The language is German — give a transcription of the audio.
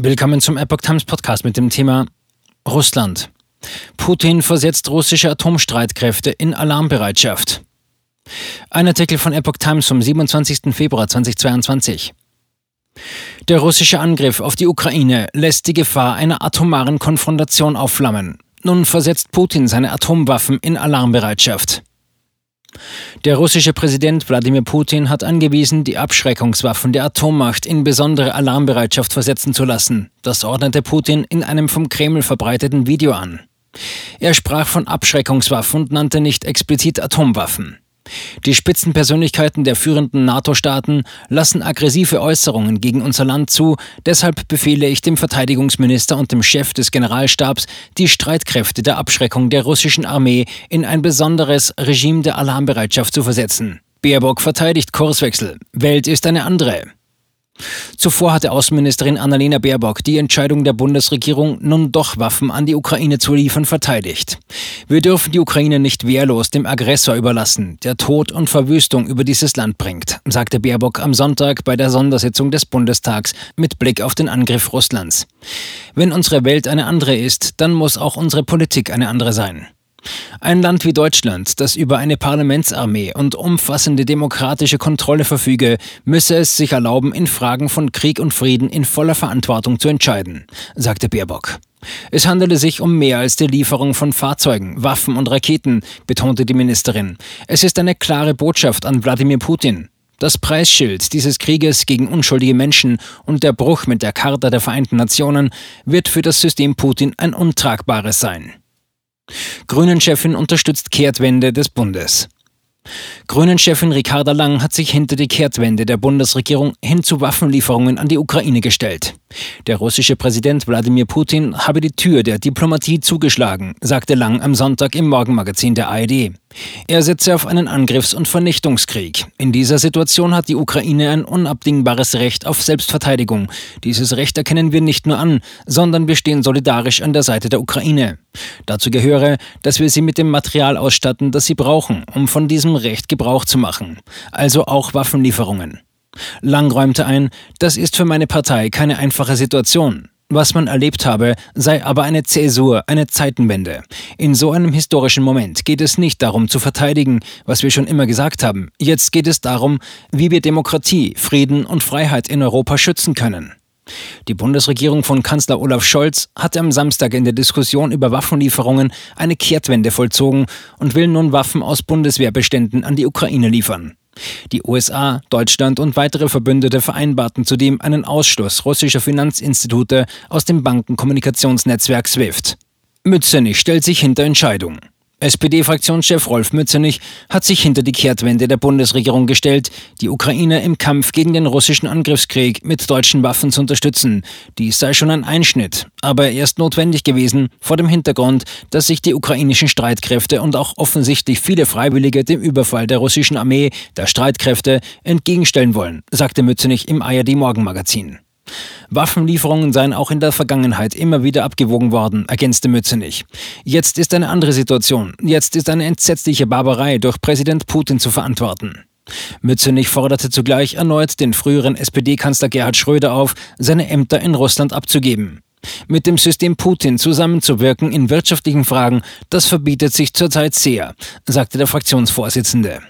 Willkommen zum Epoch Times Podcast mit dem Thema Russland. Putin versetzt russische Atomstreitkräfte in Alarmbereitschaft. Ein Artikel von Epoch Times vom 27. Februar 2022. Der russische Angriff auf die Ukraine lässt die Gefahr einer atomaren Konfrontation aufflammen. Nun versetzt Putin seine Atomwaffen in Alarmbereitschaft. Der russische Präsident Wladimir Putin hat angewiesen, die Abschreckungswaffen der Atommacht in besondere Alarmbereitschaft versetzen zu lassen. Das ordnete Putin in einem vom Kreml verbreiteten Video an. Er sprach von Abschreckungswaffen und nannte nicht explizit Atomwaffen. Die Spitzenpersönlichkeiten der führenden NATO-Staaten lassen aggressive Äußerungen gegen unser Land zu, deshalb befehle ich dem Verteidigungsminister und dem Chef des Generalstabs, die Streitkräfte der Abschreckung der russischen Armee in ein besonderes Regime der Alarmbereitschaft zu versetzen. Baerbock verteidigt Kurswechsel. Welt ist eine andere. Zuvor hatte Außenministerin Annalena Baerbock die Entscheidung der Bundesregierung, nun doch Waffen an die Ukraine zu liefern, verteidigt. Wir dürfen die Ukraine nicht wehrlos dem Aggressor überlassen, der Tod und Verwüstung über dieses Land bringt, sagte Baerbock am Sonntag bei der Sondersitzung des Bundestags mit Blick auf den Angriff Russlands. Wenn unsere Welt eine andere ist, dann muss auch unsere Politik eine andere sein. Ein Land wie Deutschland, das über eine Parlamentsarmee und umfassende demokratische Kontrolle verfüge, müsse es sich erlauben, in Fragen von Krieg und Frieden in voller Verantwortung zu entscheiden, sagte Baerbock. Es handele sich um mehr als die Lieferung von Fahrzeugen, Waffen und Raketen, betonte die Ministerin. Es ist eine klare Botschaft an Wladimir Putin. Das Preisschild dieses Krieges gegen unschuldige Menschen und der Bruch mit der Charta der Vereinten Nationen wird für das System Putin ein untragbares sein. Grünen-Chefin unterstützt Kehrtwende des Bundes. Grünen-Chefin Ricarda Lang hat sich hinter die Kehrtwende der Bundesregierung hin zu Waffenlieferungen an die Ukraine gestellt. Der russische Präsident Wladimir Putin habe die Tür der Diplomatie zugeschlagen, sagte Lang am Sonntag im Morgenmagazin der ARD. Er setze auf einen Angriffs- und Vernichtungskrieg. In dieser Situation hat die Ukraine ein unabdingbares Recht auf Selbstverteidigung. Dieses Recht erkennen wir nicht nur an, sondern wir stehen solidarisch an der Seite der Ukraine. Dazu gehöre, dass wir sie mit dem Material ausstatten, das sie brauchen, um von diesem Recht Gebrauch zu machen. Also auch Waffenlieferungen. Lang räumte ein, das ist für meine Partei keine einfache Situation. Was man erlebt habe, sei aber eine Zäsur, eine Zeitenwende. In so einem historischen Moment geht es nicht darum zu verteidigen, was wir schon immer gesagt haben. Jetzt geht es darum, wie wir Demokratie, Frieden und Freiheit in Europa schützen können. Die Bundesregierung von Kanzler Olaf Scholz hatte am Samstag in der Diskussion über Waffenlieferungen eine Kehrtwende vollzogen und will nun Waffen aus Bundeswehrbeständen an die Ukraine liefern. Die USA, Deutschland und weitere Verbündete vereinbarten zudem einen Ausschluss russischer Finanzinstitute aus dem Bankenkommunikationsnetzwerk SWIFT. Mützenich stellt sich hinter Entscheidung. SPD-Fraktionschef Rolf Mützenich hat sich hinter die Kehrtwende der Bundesregierung gestellt, die Ukraine im Kampf gegen den russischen Angriffskrieg mit deutschen Waffen zu unterstützen. Dies sei schon ein Einschnitt, aber er ist notwendig gewesen vor dem Hintergrund, dass sich die ukrainischen Streitkräfte und auch offensichtlich viele Freiwillige dem Überfall der russischen Armee, der Streitkräfte, entgegenstellen wollen, sagte Mützenich im ARD Morgenmagazin. Waffenlieferungen seien auch in der Vergangenheit immer wieder abgewogen worden, ergänzte Mützenich. Jetzt ist eine andere Situation. Jetzt ist eine entsetzliche Barbarei durch Präsident Putin zu verantworten. Mützenich forderte zugleich erneut den früheren SPD-Kanzler Gerhard Schröder auf, seine Ämter in Russland abzugeben. Mit dem System Putin zusammenzuwirken in wirtschaftlichen Fragen, das verbietet sich zurzeit sehr, sagte der Fraktionsvorsitzende.